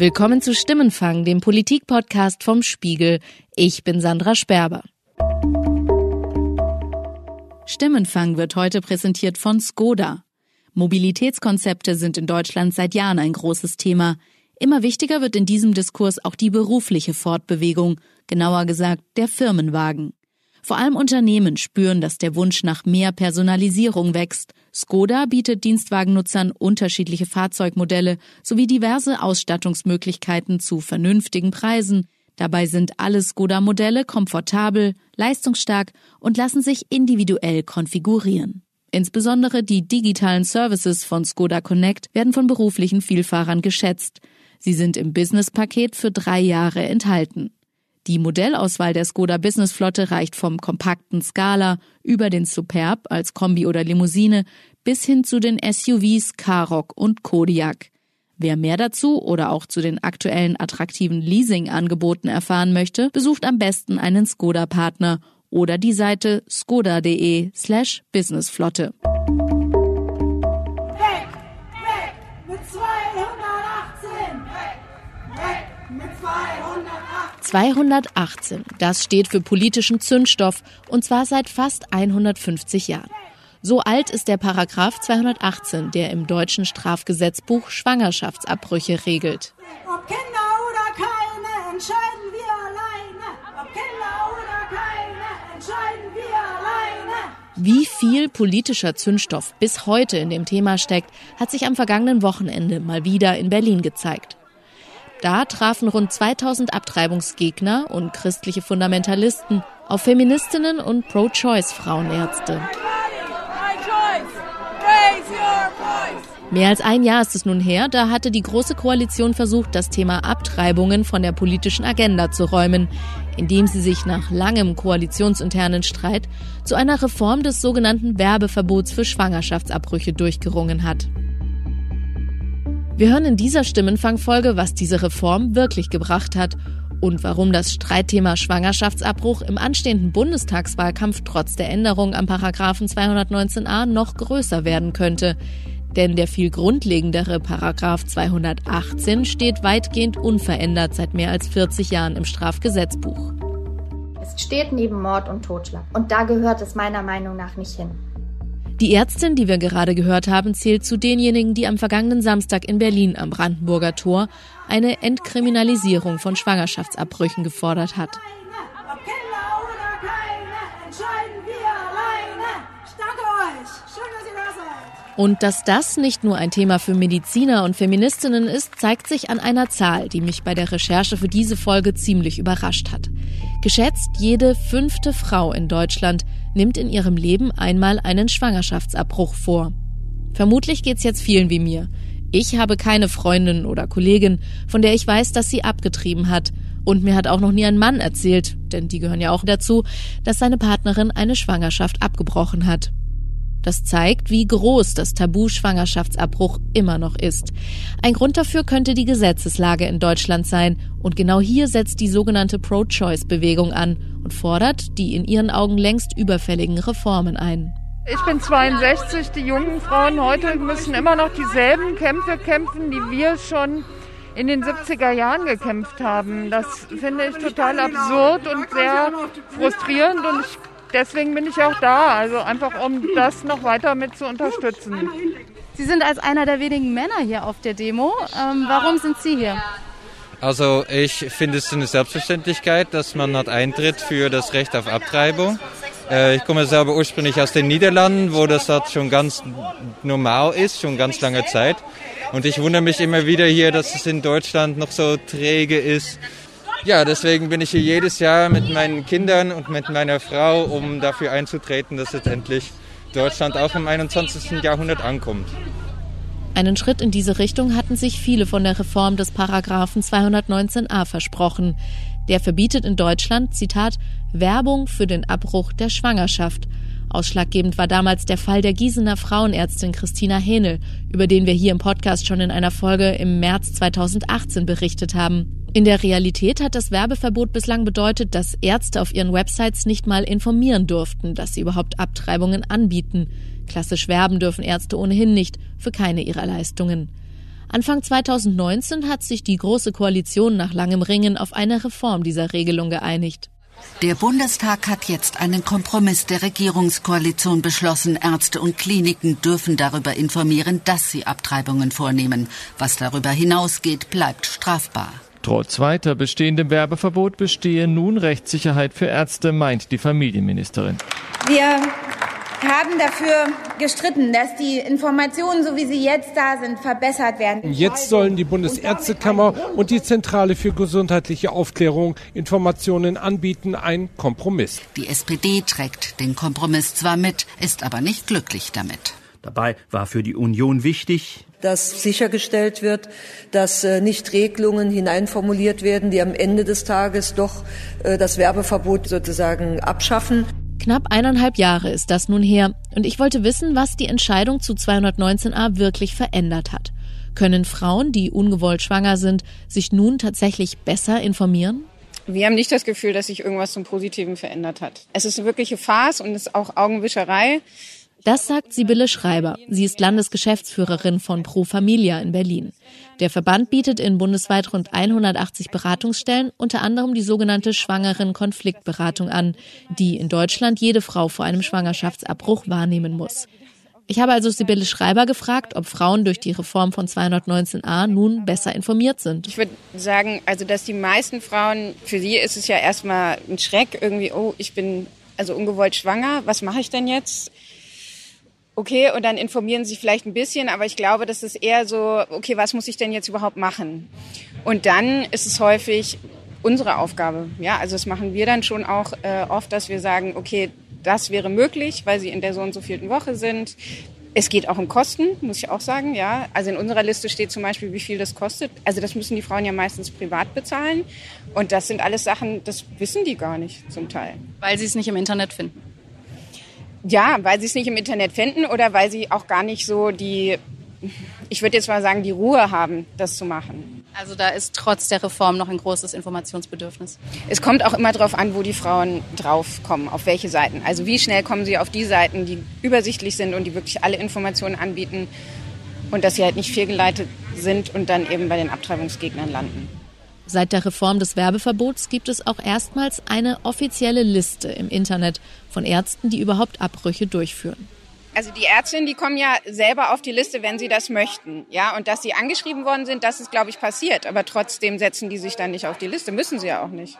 Willkommen zu Stimmenfang, dem Politikpodcast vom Spiegel. Ich bin Sandra Sperber. Stimmenfang wird heute präsentiert von Skoda. Mobilitätskonzepte sind in Deutschland seit Jahren ein großes Thema. Immer wichtiger wird in diesem Diskurs auch die berufliche Fortbewegung, genauer gesagt der Firmenwagen. Vor allem Unternehmen spüren, dass der Wunsch nach mehr Personalisierung wächst. Skoda bietet Dienstwagennutzern unterschiedliche Fahrzeugmodelle sowie diverse Ausstattungsmöglichkeiten zu vernünftigen Preisen. Dabei sind alle Skoda-Modelle komfortabel, leistungsstark und lassen sich individuell konfigurieren. Insbesondere die digitalen Services von Skoda Connect werden von beruflichen Vielfahrern geschätzt. Sie sind im Business-Paket für drei Jahre enthalten. Die Modellauswahl der Skoda Business Flotte reicht vom kompakten Scala über den Superb als Kombi oder Limousine bis hin zu den SUVs Karoq und Kodiak. Wer mehr dazu oder auch zu den aktuellen attraktiven Leasing-Angeboten erfahren möchte, besucht am besten einen Skoda-Partner oder die Seite skoda.de slash businessflotte. 218, das steht für politischen Zündstoff und zwar seit fast 150 Jahren. So alt ist der Paragraph 218, der im deutschen Strafgesetzbuch Schwangerschaftsabbrüche regelt. Ob Kinder oder keine, entscheiden wir alleine. Ob Kinder oder keine, entscheiden wir alleine. Wie viel politischer Zündstoff bis heute in dem Thema steckt, hat sich am vergangenen Wochenende mal wieder in Berlin gezeigt. Da trafen rund 2000 Abtreibungsgegner und christliche Fundamentalisten auf Feministinnen und Pro-Choice-Frauenärzte. Mehr als ein Jahr ist es nun her, da hatte die Große Koalition versucht, das Thema Abtreibungen von der politischen Agenda zu räumen, indem sie sich nach langem koalitionsinternen Streit zu einer Reform des sogenannten Werbeverbots für Schwangerschaftsabbrüche durchgerungen hat. Wir hören in dieser Stimmenfangfolge, was diese Reform wirklich gebracht hat und warum das Streitthema Schwangerschaftsabbruch im anstehenden Bundestagswahlkampf trotz der Änderung am Paragraphen 219a noch größer werden könnte. Denn der viel grundlegendere Paragraph 218 steht weitgehend unverändert seit mehr als 40 Jahren im Strafgesetzbuch. Es steht neben Mord und Totschlag. Und da gehört es meiner Meinung nach nicht hin. Die Ärztin, die wir gerade gehört haben, zählt zu denjenigen, die am vergangenen Samstag in Berlin am Brandenburger Tor eine Entkriminalisierung von Schwangerschaftsabbrüchen gefordert hat. Und dass das nicht nur ein Thema für Mediziner und Feministinnen ist, zeigt sich an einer Zahl, die mich bei der Recherche für diese Folge ziemlich überrascht hat. Geschätzt jede fünfte Frau in Deutschland nimmt in ihrem Leben einmal einen Schwangerschaftsabbruch vor. Vermutlich geht's jetzt vielen wie mir. Ich habe keine Freundin oder Kollegin, von der ich weiß, dass sie abgetrieben hat. Und mir hat auch noch nie ein Mann erzählt, denn die gehören ja auch dazu, dass seine Partnerin eine Schwangerschaft abgebrochen hat. Das zeigt, wie groß das Tabu Schwangerschaftsabbruch immer noch ist. Ein Grund dafür könnte die Gesetzeslage in Deutschland sein. Und genau hier setzt die sogenannte Pro-Choice-Bewegung an und fordert die in ihren Augen längst überfälligen Reformen ein. Ich bin 62. Die jungen Frauen heute müssen immer noch dieselben Kämpfe kämpfen, die wir schon in den 70er Jahren gekämpft haben. Das finde ich total absurd und sehr frustrierend und ich deswegen bin ich auch da, also einfach um das noch weiter mit zu unterstützen. Sie sind als einer der wenigen Männer hier auf der Demo. Ähm, warum sind Sie hier? Also ich finde es eine Selbstverständlichkeit, dass man hat Eintritt für das Recht auf Abtreibung. Äh, ich komme selber ursprünglich aus den Niederlanden, wo das halt schon ganz normal ist, schon ganz lange Zeit. Und ich wundere mich immer wieder hier, dass es in Deutschland noch so träge ist ja, deswegen bin ich hier jedes Jahr mit meinen Kindern und mit meiner Frau, um dafür einzutreten, dass jetzt endlich Deutschland auch im 21. Jahrhundert ankommt. Einen Schritt in diese Richtung hatten sich viele von der Reform des Paragraphen 219a versprochen. Der verbietet in Deutschland, Zitat, Werbung für den Abbruch der Schwangerschaft Ausschlaggebend war damals der Fall der Gießener Frauenärztin Christina Hähnel, über den wir hier im Podcast schon in einer Folge im März 2018 berichtet haben. In der Realität hat das Werbeverbot bislang bedeutet, dass Ärzte auf ihren Websites nicht mal informieren durften, dass sie überhaupt Abtreibungen anbieten. Klassisch werben dürfen Ärzte ohnehin nicht für keine ihrer Leistungen. Anfang 2019 hat sich die Große Koalition nach langem Ringen auf eine Reform dieser Regelung geeinigt. Der Bundestag hat jetzt einen Kompromiss der Regierungskoalition beschlossen. Ärzte und Kliniken dürfen darüber informieren, dass sie Abtreibungen vornehmen. Was darüber hinausgeht, bleibt strafbar. Trotz weiter bestehendem Werbeverbot bestehe nun Rechtssicherheit für Ärzte, meint die Familienministerin. Wir haben dafür gestritten, dass die Informationen, so wie sie jetzt da sind, verbessert werden. Jetzt sollen die Bundesärztekammer und die Zentrale für gesundheitliche Aufklärung Informationen anbieten, ein Kompromiss. Die SPD trägt den Kompromiss zwar mit, ist aber nicht glücklich damit. Dabei war für die Union wichtig, dass sichergestellt wird, dass äh, nicht Regelungen hineinformuliert werden, die am Ende des Tages doch äh, das Werbeverbot sozusagen abschaffen. Knapp eineinhalb Jahre ist das nun her und ich wollte wissen, was die Entscheidung zu 219a wirklich verändert hat. Können Frauen, die ungewollt schwanger sind, sich nun tatsächlich besser informieren? Wir haben nicht das Gefühl, dass sich irgendwas zum Positiven verändert hat. Es ist eine wirkliche Farce und es ist auch Augenwischerei. Das sagt Sibylle Schreiber. Sie ist Landesgeschäftsführerin von Pro Familia in Berlin. Der Verband bietet in bundesweit rund 180 Beratungsstellen unter anderem die sogenannte Schwangeren-Konfliktberatung an, die in Deutschland jede Frau vor einem Schwangerschaftsabbruch wahrnehmen muss. Ich habe also Sibylle Schreiber gefragt, ob Frauen durch die Reform von 219a nun besser informiert sind. Ich würde sagen, also dass die meisten Frauen, für sie ist es ja erstmal ein Schreck, irgendwie, oh, ich bin also ungewollt schwanger, was mache ich denn jetzt? Okay, und dann informieren sie vielleicht ein bisschen, aber ich glaube, das ist eher so, okay, was muss ich denn jetzt überhaupt machen? Und dann ist es häufig unsere Aufgabe. Ja, also das machen wir dann schon auch äh, oft, dass wir sagen, okay, das wäre möglich, weil sie in der so und so vierten Woche sind. Es geht auch um Kosten, muss ich auch sagen, ja. Also in unserer Liste steht zum Beispiel, wie viel das kostet. Also das müssen die Frauen ja meistens privat bezahlen. Und das sind alles Sachen, das wissen die gar nicht zum Teil. Weil sie es nicht im Internet finden. Ja, weil sie es nicht im Internet finden oder weil sie auch gar nicht so die, ich würde jetzt mal sagen, die Ruhe haben, das zu machen. Also da ist trotz der Reform noch ein großes Informationsbedürfnis. Es kommt auch immer darauf an, wo die Frauen draufkommen, auf welche Seiten. Also wie schnell kommen sie auf die Seiten, die übersichtlich sind und die wirklich alle Informationen anbieten und dass sie halt nicht fehlgeleitet sind und dann eben bei den Abtreibungsgegnern landen. Seit der Reform des Werbeverbots gibt es auch erstmals eine offizielle Liste im Internet von Ärzten, die überhaupt Abbrüche durchführen. Also die Ärztinnen, die kommen ja selber auf die Liste, wenn sie das möchten. Ja, und dass sie angeschrieben worden sind, das ist, glaube ich, passiert. Aber trotzdem setzen die sich dann nicht auf die Liste. Müssen sie ja auch nicht.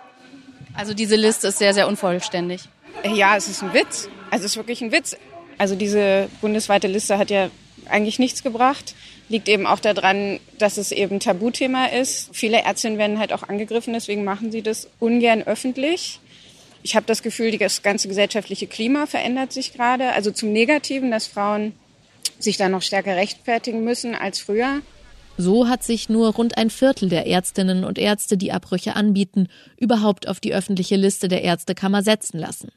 Also diese Liste ist sehr, sehr unvollständig. Ja, es ist ein Witz. Also es ist wirklich ein Witz. Also diese bundesweite Liste hat ja eigentlich nichts gebracht liegt eben auch daran, dass es eben Tabuthema ist. Viele Ärztinnen werden halt auch angegriffen, deswegen machen sie das ungern öffentlich. Ich habe das Gefühl, das ganze gesellschaftliche Klima verändert sich gerade, also zum Negativen, dass Frauen sich da noch stärker rechtfertigen müssen als früher. So hat sich nur rund ein Viertel der Ärztinnen und Ärzte, die Abbrüche anbieten, überhaupt auf die öffentliche Liste der Ärztekammer setzen lassen.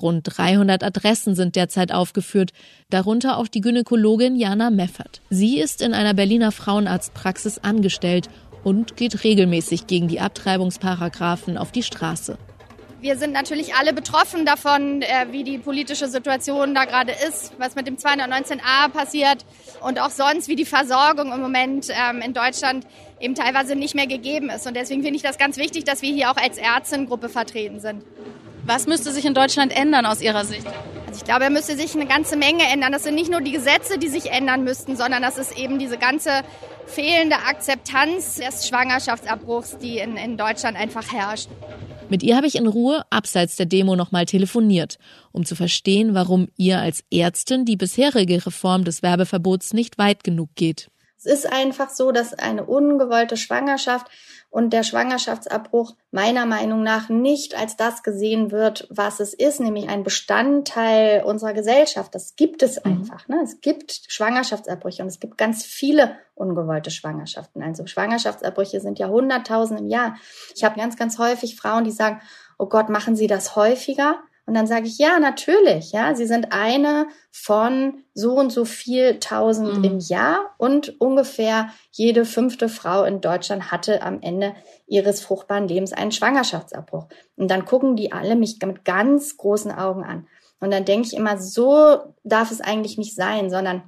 Rund 300 Adressen sind derzeit aufgeführt, darunter auch die Gynäkologin Jana Meffert. Sie ist in einer Berliner Frauenarztpraxis angestellt und geht regelmäßig gegen die Abtreibungsparagraphen auf die Straße. Wir sind natürlich alle betroffen davon, äh, wie die politische Situation da gerade ist, was mit dem 219a passiert und auch sonst, wie die Versorgung im Moment ähm, in Deutschland eben teilweise nicht mehr gegeben ist. Und deswegen finde ich das ganz wichtig, dass wir hier auch als Ärztengruppe vertreten sind. Was müsste sich in Deutschland ändern aus Ihrer Sicht? Also ich glaube, da müsste sich eine ganze Menge ändern. Das sind nicht nur die Gesetze, die sich ändern müssten, sondern das ist eben diese ganze fehlende Akzeptanz des Schwangerschaftsabbruchs, die in, in Deutschland einfach herrscht. Mit ihr habe ich in Ruhe abseits der Demo nochmal telefoniert, um zu verstehen, warum ihr als Ärztin die bisherige Reform des Werbeverbots nicht weit genug geht. Es ist einfach so, dass eine ungewollte Schwangerschaft und der Schwangerschaftsabbruch meiner Meinung nach nicht als das gesehen wird, was es ist, nämlich ein Bestandteil unserer Gesellschaft. Das gibt es mhm. einfach. Ne? Es gibt Schwangerschaftsabbrüche und es gibt ganz viele ungewollte Schwangerschaften. Also Schwangerschaftsabbrüche sind ja hunderttausend im Jahr. Ich habe ganz, ganz häufig Frauen, die sagen, oh Gott, machen Sie das häufiger? Und dann sage ich, ja, natürlich, ja, sie sind eine von so und so viel tausend mhm. im Jahr und ungefähr jede fünfte Frau in Deutschland hatte am Ende ihres fruchtbaren Lebens einen Schwangerschaftsabbruch. Und dann gucken die alle mich mit ganz großen Augen an. Und dann denke ich immer, so darf es eigentlich nicht sein, sondern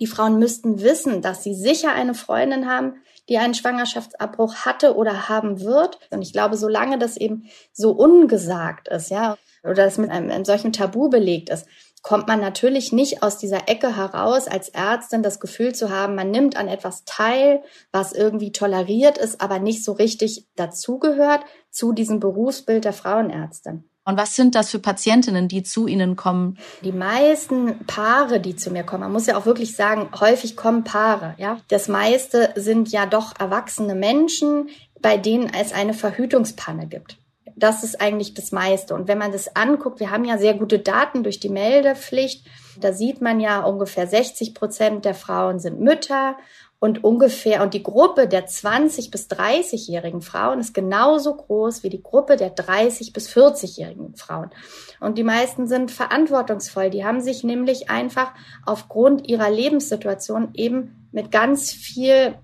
Die Frauen müssten wissen, dass sie sicher eine Freundin haben, die einen Schwangerschaftsabbruch hatte oder haben wird. Und ich glaube, solange das eben so ungesagt ist, ja, oder das mit einem, einem solchen Tabu belegt ist, kommt man natürlich nicht aus dieser Ecke heraus, als Ärztin das Gefühl zu haben, man nimmt an etwas teil, was irgendwie toleriert ist, aber nicht so richtig dazugehört zu diesem Berufsbild der Frauenärztin. Und was sind das für Patientinnen, die zu Ihnen kommen? Die meisten Paare, die zu mir kommen, man muss ja auch wirklich sagen, häufig kommen Paare, ja. Das meiste sind ja doch erwachsene Menschen, bei denen es eine Verhütungspanne gibt. Das ist eigentlich das meiste. Und wenn man das anguckt, wir haben ja sehr gute Daten durch die Meldepflicht. Da sieht man ja ungefähr 60 Prozent der Frauen sind Mütter und ungefähr, und die Gruppe der 20 bis 30-jährigen Frauen ist genauso groß wie die Gruppe der 30 bis 40-jährigen Frauen. Und die meisten sind verantwortungsvoll. Die haben sich nämlich einfach aufgrund ihrer Lebenssituation eben mit ganz viel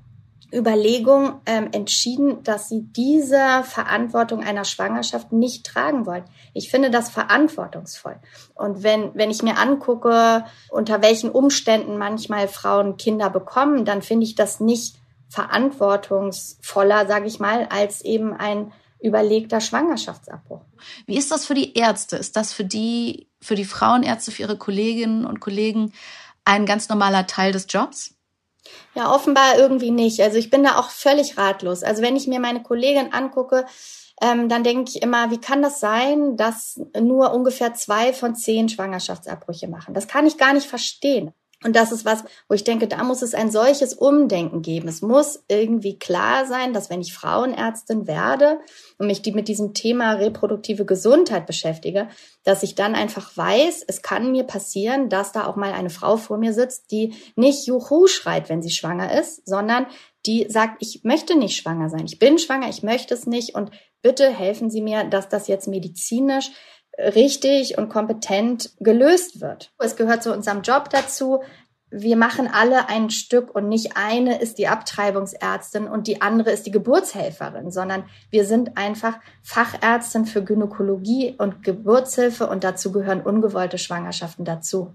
Überlegung ähm, entschieden, dass sie diese Verantwortung einer Schwangerschaft nicht tragen wollen. Ich finde das verantwortungsvoll. Und wenn, wenn ich mir angucke, unter welchen Umständen manchmal Frauen Kinder bekommen, dann finde ich das nicht verantwortungsvoller, sage ich mal, als eben ein überlegter Schwangerschaftsabbruch. Wie ist das für die Ärzte? Ist das für die, für die Frauenärzte, für ihre Kolleginnen und Kollegen ein ganz normaler Teil des Jobs? Ja, offenbar irgendwie nicht. Also ich bin da auch völlig ratlos. Also wenn ich mir meine Kollegin angucke, ähm, dann denke ich immer, wie kann das sein, dass nur ungefähr zwei von zehn Schwangerschaftsabbrüche machen? Das kann ich gar nicht verstehen. Und das ist was, wo ich denke, da muss es ein solches Umdenken geben. Es muss irgendwie klar sein, dass wenn ich Frauenärztin werde und mich die mit diesem Thema reproduktive Gesundheit beschäftige, dass ich dann einfach weiß, es kann mir passieren, dass da auch mal eine Frau vor mir sitzt, die nicht Juhu schreit, wenn sie schwanger ist, sondern die sagt, ich möchte nicht schwanger sein. Ich bin schwanger, ich möchte es nicht und bitte helfen Sie mir, dass das jetzt medizinisch richtig und kompetent gelöst wird. Es gehört zu unserem Job dazu. Wir machen alle ein Stück und nicht eine ist die Abtreibungsärztin und die andere ist die Geburtshelferin, sondern wir sind einfach Fachärztin für Gynäkologie und Geburtshilfe und dazu gehören ungewollte Schwangerschaften dazu.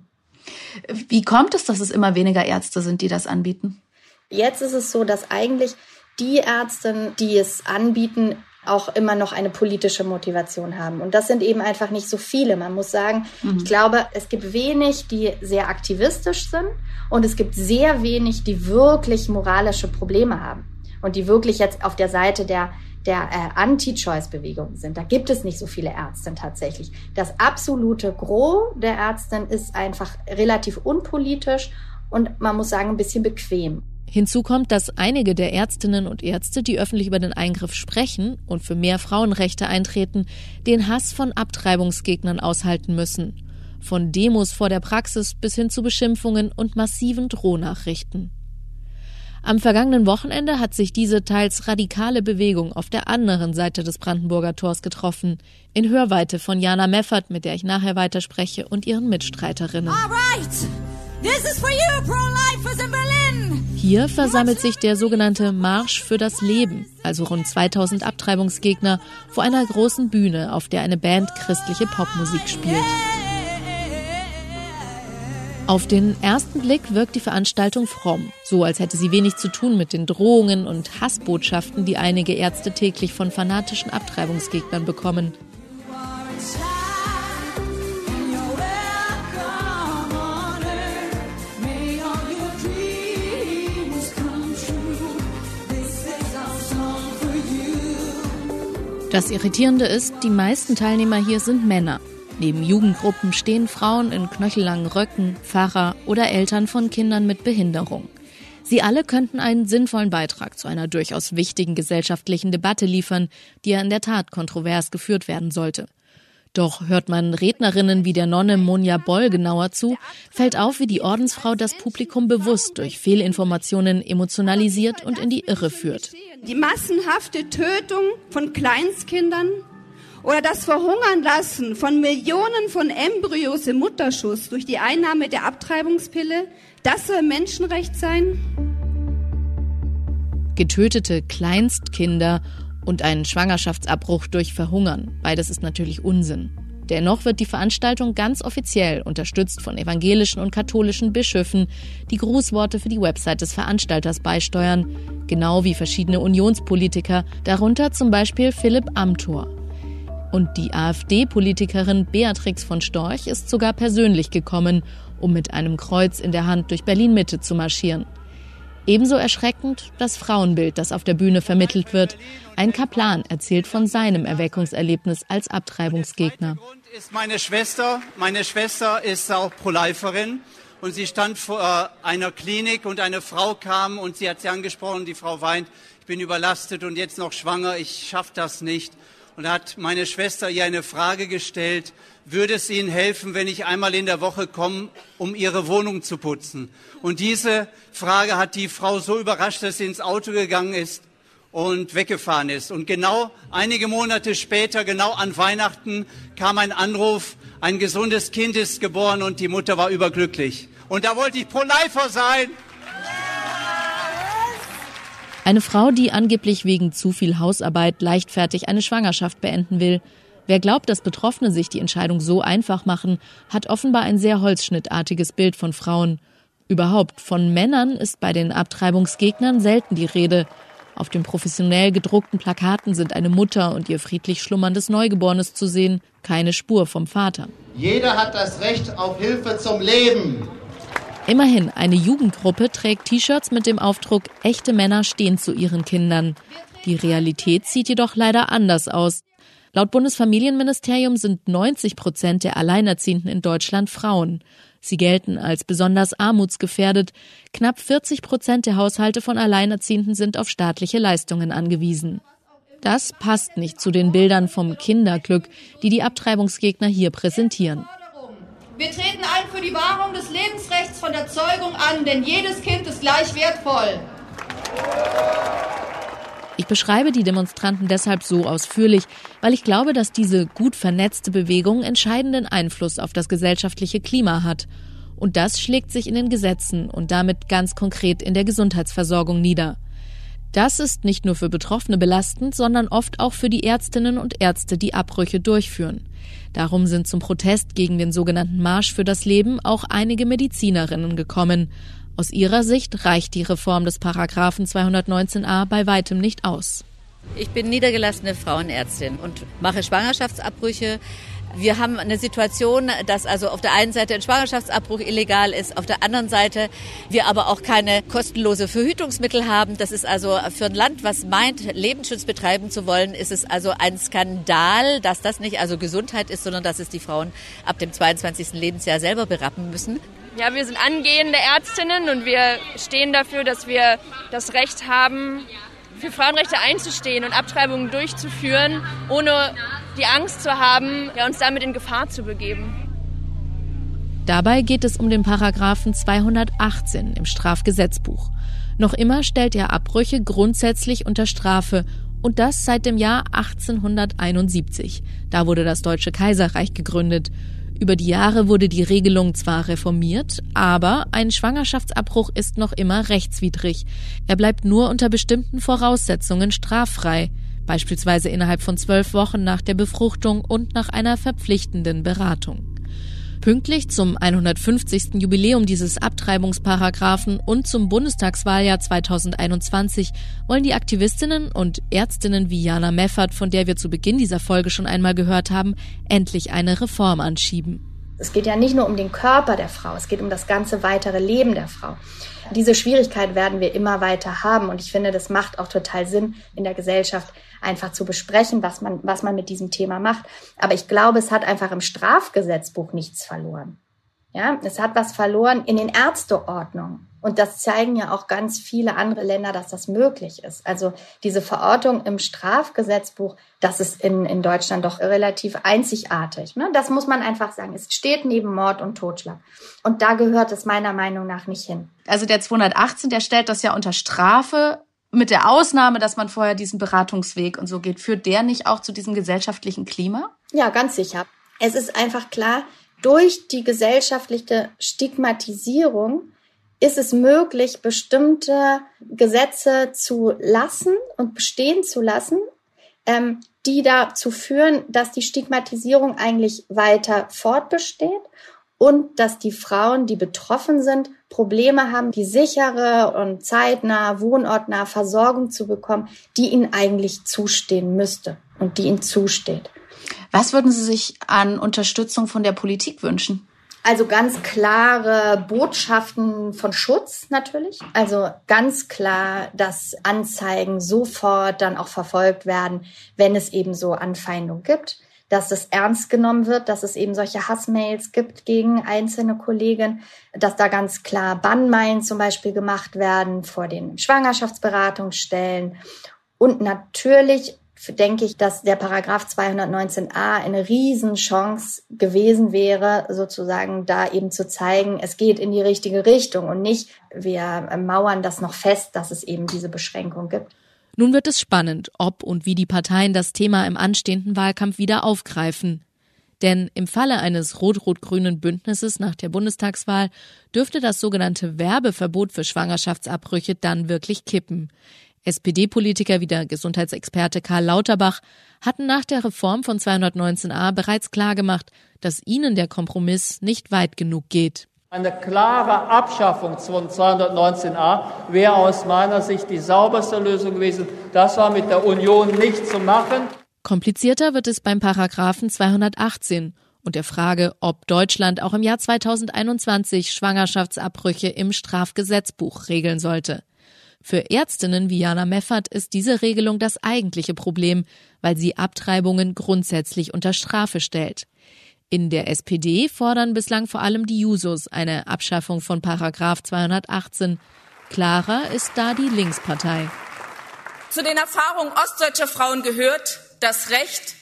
Wie kommt es, dass es immer weniger Ärzte sind, die das anbieten? Jetzt ist es so, dass eigentlich die Ärzte, die es anbieten, auch immer noch eine politische Motivation haben. Und das sind eben einfach nicht so viele. Man muss sagen, mhm. ich glaube, es gibt wenig, die sehr aktivistisch sind und es gibt sehr wenig, die wirklich moralische Probleme haben und die wirklich jetzt auf der Seite der der äh, Anti-Choice-Bewegung sind. Da gibt es nicht so viele Ärzte tatsächlich. Das absolute Gros der Ärzte ist einfach relativ unpolitisch und man muss sagen, ein bisschen bequem. Hinzu kommt, dass einige der Ärztinnen und Ärzte, die öffentlich über den Eingriff sprechen und für mehr Frauenrechte eintreten, den Hass von Abtreibungsgegnern aushalten müssen. Von Demos vor der Praxis bis hin zu Beschimpfungen und massiven Drohnachrichten. Am vergangenen Wochenende hat sich diese teils radikale Bewegung auf der anderen Seite des Brandenburger Tors getroffen, in Hörweite von Jana Meffert, mit der ich nachher weiterspreche, und ihren Mitstreiterinnen. All right. This is for you, pro-lifers in Berlin. Hier versammelt sich der sogenannte Marsch für das Leben, also rund 2000 Abtreibungsgegner, vor einer großen Bühne, auf der eine Band christliche Popmusik spielt. Auf den ersten Blick wirkt die Veranstaltung fromm, so als hätte sie wenig zu tun mit den Drohungen und Hassbotschaften, die einige Ärzte täglich von fanatischen Abtreibungsgegnern bekommen. Das Irritierende ist, die meisten Teilnehmer hier sind Männer. Neben Jugendgruppen stehen Frauen in knöchellangen Röcken, Pfarrer oder Eltern von Kindern mit Behinderung. Sie alle könnten einen sinnvollen Beitrag zu einer durchaus wichtigen gesellschaftlichen Debatte liefern, die ja in der Tat kontrovers geführt werden sollte. Doch hört man Rednerinnen wie der Nonne Monja Boll genauer zu, fällt auf, wie die Ordensfrau das Publikum bewusst durch Fehlinformationen emotionalisiert und in die Irre führt. Die massenhafte Tötung von Kleinstkindern oder das Verhungern lassen von Millionen von Embryos im Mutterschuss durch die Einnahme der Abtreibungspille, das soll Menschenrecht sein? Getötete Kleinstkinder und einen Schwangerschaftsabbruch durch Verhungern. Beides ist natürlich Unsinn. Dennoch wird die Veranstaltung ganz offiziell unterstützt von evangelischen und katholischen Bischöfen, die Grußworte für die Website des Veranstalters beisteuern, genau wie verschiedene Unionspolitiker, darunter zum Beispiel Philipp Amthor. Und die AfD-Politikerin Beatrix von Storch ist sogar persönlich gekommen, um mit einem Kreuz in der Hand durch Berlin-Mitte zu marschieren. Ebenso erschreckend das Frauenbild, das auf der Bühne vermittelt wird. Ein Kaplan erzählt von seinem Erweckungserlebnis als Abtreibungsgegner. Ist meine Schwester, meine Schwester ist auch Proliferin und sie stand vor einer Klinik und eine Frau kam und sie hat sie angesprochen, die Frau weint, ich bin überlastet und jetzt noch schwanger, ich schaffe das nicht. Und hat meine Schwester ihr eine Frage gestellt, würde es Ihnen helfen, wenn ich einmal in der Woche komme, um Ihre Wohnung zu putzen? Und diese Frage hat die Frau so überrascht, dass sie ins Auto gegangen ist und weggefahren ist. Und genau einige Monate später, genau an Weihnachten, kam ein Anruf, ein gesundes Kind ist geboren und die Mutter war überglücklich. Und da wollte ich Pro-Lifer sein. Eine Frau, die angeblich wegen zu viel Hausarbeit leichtfertig eine Schwangerschaft beenden will. Wer glaubt, dass Betroffene sich die Entscheidung so einfach machen, hat offenbar ein sehr holzschnittartiges Bild von Frauen. Überhaupt von Männern ist bei den Abtreibungsgegnern selten die Rede. Auf den professionell gedruckten Plakaten sind eine Mutter und ihr friedlich schlummerndes Neugeborenes zu sehen, keine Spur vom Vater. Jeder hat das Recht auf Hilfe zum Leben. Immerhin, eine Jugendgruppe trägt T-Shirts mit dem Aufdruck Echte Männer stehen zu ihren Kindern. Die Realität sieht jedoch leider anders aus. Laut Bundesfamilienministerium sind 90 Prozent der Alleinerziehenden in Deutschland Frauen. Sie gelten als besonders armutsgefährdet. Knapp 40 Prozent der Haushalte von Alleinerziehenden sind auf staatliche Leistungen angewiesen. Das passt nicht zu den Bildern vom Kinderglück, die die Abtreibungsgegner hier präsentieren. Wir treten ein für die Wahrung des Lebensrechts von der Zeugung an, denn jedes Kind ist gleich wertvoll. Ich beschreibe die Demonstranten deshalb so ausführlich, weil ich glaube, dass diese gut vernetzte Bewegung entscheidenden Einfluss auf das gesellschaftliche Klima hat. Und das schlägt sich in den Gesetzen und damit ganz konkret in der Gesundheitsversorgung nieder. Das ist nicht nur für Betroffene belastend, sondern oft auch für die Ärztinnen und Ärzte, die Abbrüche durchführen. Darum sind zum Protest gegen den sogenannten Marsch für das Leben auch einige Medizinerinnen gekommen. Aus ihrer Sicht reicht die Reform des Paragraphen 219a bei weitem nicht aus. Ich bin niedergelassene Frauenärztin und mache Schwangerschaftsabbrüche. Wir haben eine Situation, dass also auf der einen Seite ein Schwangerschaftsabbruch illegal ist, auf der anderen Seite wir aber auch keine kostenlose Verhütungsmittel haben. Das ist also für ein Land, was meint, Lebensschutz betreiben zu wollen, ist es also ein Skandal, dass das nicht also Gesundheit ist, sondern dass es die Frauen ab dem 22. Lebensjahr selber berappen müssen. Ja, wir sind angehende Ärztinnen und wir stehen dafür, dass wir das Recht haben, für Frauenrechte einzustehen und Abtreibungen durchzuführen, ohne die Angst zu haben, ja, uns damit in Gefahr zu begeben. Dabei geht es um den Paragraphen 218 im Strafgesetzbuch. Noch immer stellt er Abbrüche grundsätzlich unter Strafe und das seit dem Jahr 1871. Da wurde das Deutsche Kaiserreich gegründet. Über die Jahre wurde die Regelung zwar reformiert, aber ein Schwangerschaftsabbruch ist noch immer rechtswidrig. Er bleibt nur unter bestimmten Voraussetzungen straffrei, beispielsweise innerhalb von zwölf Wochen nach der Befruchtung und nach einer verpflichtenden Beratung. Pünktlich zum 150. Jubiläum dieses Abtreibungsparagraphen und zum Bundestagswahljahr 2021 wollen die Aktivistinnen und Ärztinnen wie Jana Meffert, von der wir zu Beginn dieser Folge schon einmal gehört haben, endlich eine Reform anschieben. Es geht ja nicht nur um den Körper der Frau, es geht um das ganze weitere Leben der Frau. Diese Schwierigkeit werden wir immer weiter haben und ich finde, das macht auch total Sinn in der Gesellschaft einfach zu besprechen, was man, was man mit diesem Thema macht. Aber ich glaube, es hat einfach im Strafgesetzbuch nichts verloren. Ja, es hat was verloren in den Ärzteordnungen. Und das zeigen ja auch ganz viele andere Länder, dass das möglich ist. Also diese Verortung im Strafgesetzbuch, das ist in, in Deutschland doch relativ einzigartig. Ne? Das muss man einfach sagen. Es steht neben Mord und Totschlag. Und da gehört es meiner Meinung nach nicht hin. Also der 218, der stellt das ja unter Strafe mit der Ausnahme, dass man vorher diesen Beratungsweg und so geht. Führt der nicht auch zu diesem gesellschaftlichen Klima? Ja, ganz sicher. Es ist einfach klar, durch die gesellschaftliche Stigmatisierung ist es möglich, bestimmte Gesetze zu lassen und bestehen zu lassen, ähm, die dazu führen, dass die Stigmatisierung eigentlich weiter fortbesteht und dass die Frauen, die betroffen sind, Probleme haben, die sichere und zeitnah, wohnortnah Versorgung zu bekommen, die ihnen eigentlich zustehen müsste und die ihnen zusteht. Was würden Sie sich an Unterstützung von der Politik wünschen? Also ganz klare Botschaften von Schutz natürlich. Also ganz klar, dass Anzeigen sofort dann auch verfolgt werden, wenn es eben so Anfeindungen gibt. Dass es ernst genommen wird, dass es eben solche Hassmails gibt gegen einzelne Kollegen, dass da ganz klar Bannmeilen zum Beispiel gemacht werden vor den Schwangerschaftsberatungsstellen und natürlich denke ich, dass der Paragraph 219a eine Riesenchance gewesen wäre, sozusagen da eben zu zeigen, es geht in die richtige Richtung und nicht, wir mauern das noch fest, dass es eben diese Beschränkung gibt. Nun wird es spannend, ob und wie die Parteien das Thema im anstehenden Wahlkampf wieder aufgreifen. Denn im Falle eines rot-rot-grünen Bündnisses nach der Bundestagswahl dürfte das sogenannte Werbeverbot für Schwangerschaftsabbrüche dann wirklich kippen. SPD-Politiker wie der Gesundheitsexperte Karl Lauterbach hatten nach der Reform von 219a bereits klargemacht, dass ihnen der Kompromiss nicht weit genug geht. Eine klare Abschaffung von 219a wäre aus meiner Sicht die sauberste Lösung gewesen. Das war mit der Union nicht zu machen. Komplizierter wird es beim Paragraphen 218 und der Frage, ob Deutschland auch im Jahr 2021 Schwangerschaftsabbrüche im Strafgesetzbuch regeln sollte. Für Ärztinnen wie Jana Meffert ist diese Regelung das eigentliche Problem, weil sie Abtreibungen grundsätzlich unter Strafe stellt. In der SPD fordern bislang vor allem die Jusos eine Abschaffung von Paragraph 218. Klarer ist da die Linkspartei. Zu den Erfahrungen ostdeutscher Frauen gehört das Recht,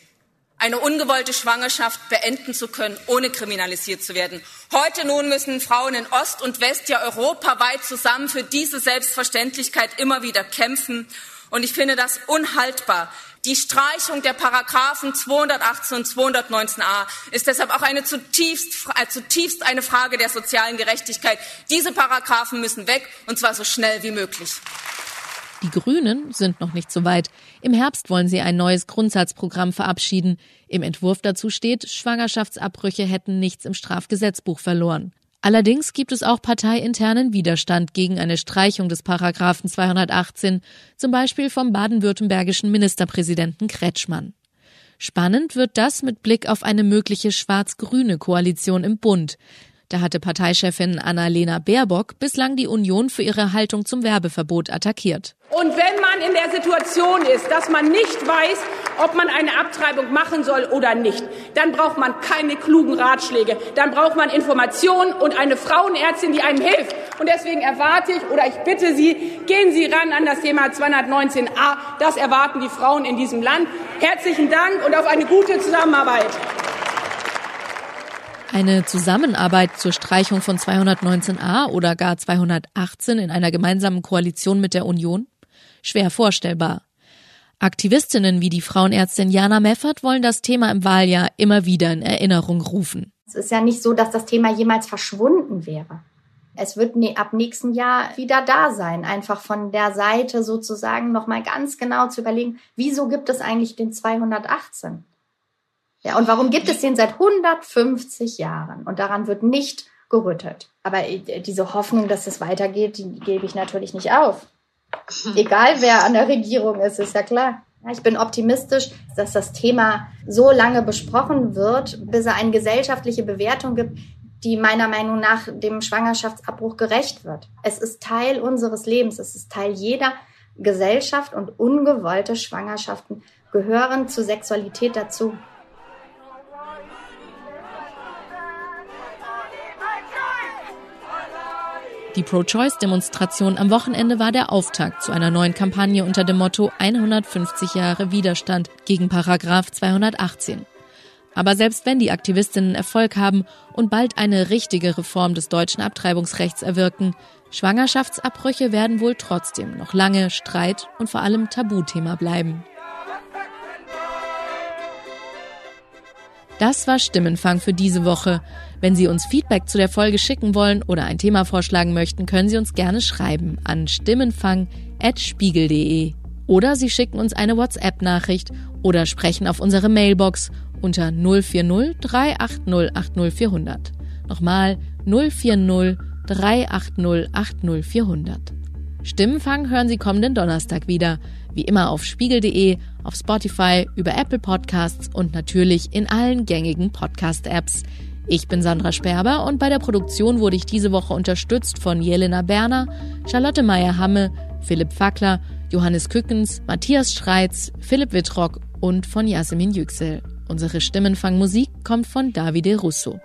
eine ungewollte Schwangerschaft beenden zu können, ohne kriminalisiert zu werden. Heute nun müssen Frauen in Ost und West ja europaweit zusammen für diese Selbstverständlichkeit immer wieder kämpfen. Und ich finde das unhaltbar. Die Streichung der Paragraphen 218 und 219a ist deshalb auch eine zutiefst, äh, zutiefst eine Frage der sozialen Gerechtigkeit. Diese Paragraphen müssen weg, und zwar so schnell wie möglich. Die Grünen sind noch nicht so weit. Im Herbst wollen sie ein neues Grundsatzprogramm verabschieden. Im Entwurf dazu steht, Schwangerschaftsabbrüche hätten nichts im Strafgesetzbuch verloren. Allerdings gibt es auch parteiinternen Widerstand gegen eine Streichung des Paragraphen 218, zum Beispiel vom baden-württembergischen Ministerpräsidenten Kretschmann. Spannend wird das mit Blick auf eine mögliche schwarz-grüne Koalition im Bund. Da hatte Parteichefin Annalena Baerbock bislang die Union für ihre Haltung zum Werbeverbot attackiert. Und wenn man in der Situation ist, dass man nicht weiß, ob man eine Abtreibung machen soll oder nicht, dann braucht man keine klugen Ratschläge. Dann braucht man Informationen und eine Frauenärztin, die einem hilft. Und deswegen erwarte ich oder ich bitte Sie, gehen Sie ran an das Thema 219a. Das erwarten die Frauen in diesem Land. Herzlichen Dank und auf eine gute Zusammenarbeit. Eine Zusammenarbeit zur Streichung von 219a oder gar 218 in einer gemeinsamen Koalition mit der Union? Schwer vorstellbar. Aktivistinnen wie die Frauenärztin Jana Meffert wollen das Thema im Wahljahr immer wieder in Erinnerung rufen. Es ist ja nicht so, dass das Thema jemals verschwunden wäre. Es wird ab nächsten Jahr wieder da sein, einfach von der Seite sozusagen nochmal ganz genau zu überlegen, wieso gibt es eigentlich den 218? Ja, und warum gibt es den seit 150 Jahren? Und daran wird nicht gerüttelt. Aber äh, diese Hoffnung, dass es weitergeht, die gebe ich natürlich nicht auf. Egal wer an der Regierung ist, ist ja klar. Ich bin optimistisch, dass das Thema so lange besprochen wird, bis es eine gesellschaftliche Bewertung gibt, die meiner Meinung nach dem Schwangerschaftsabbruch gerecht wird. Es ist Teil unseres Lebens, es ist Teil jeder Gesellschaft und ungewollte Schwangerschaften gehören zur Sexualität dazu. Die Pro-Choice-Demonstration am Wochenende war der Auftakt zu einer neuen Kampagne unter dem Motto 150 Jahre Widerstand gegen Paragraph 218. Aber selbst wenn die Aktivistinnen Erfolg haben und bald eine richtige Reform des deutschen Abtreibungsrechts erwirken, Schwangerschaftsabbrüche werden wohl trotzdem noch lange Streit und vor allem Tabuthema bleiben. Das war Stimmenfang für diese Woche. Wenn Sie uns Feedback zu der Folge schicken wollen oder ein Thema vorschlagen möchten, können Sie uns gerne schreiben an stimmenfang.spiegel.de. Oder Sie schicken uns eine WhatsApp-Nachricht oder sprechen auf unsere Mailbox unter 040 380 80400. Nochmal 040 380 80400. Stimmenfang hören Sie kommenden Donnerstag wieder. Wie immer auf spiegel.de, auf Spotify, über Apple Podcasts und natürlich in allen gängigen Podcast-Apps. Ich bin Sandra Sperber und bei der Produktion wurde ich diese Woche unterstützt von Jelena Berner, Charlotte Meyer-Hamme, Philipp Fackler, Johannes Kückens, Matthias Schreitz, Philipp Wittrock und von Jasmin Yüksel. Unsere Stimmenfangmusik kommt von Davide Russo.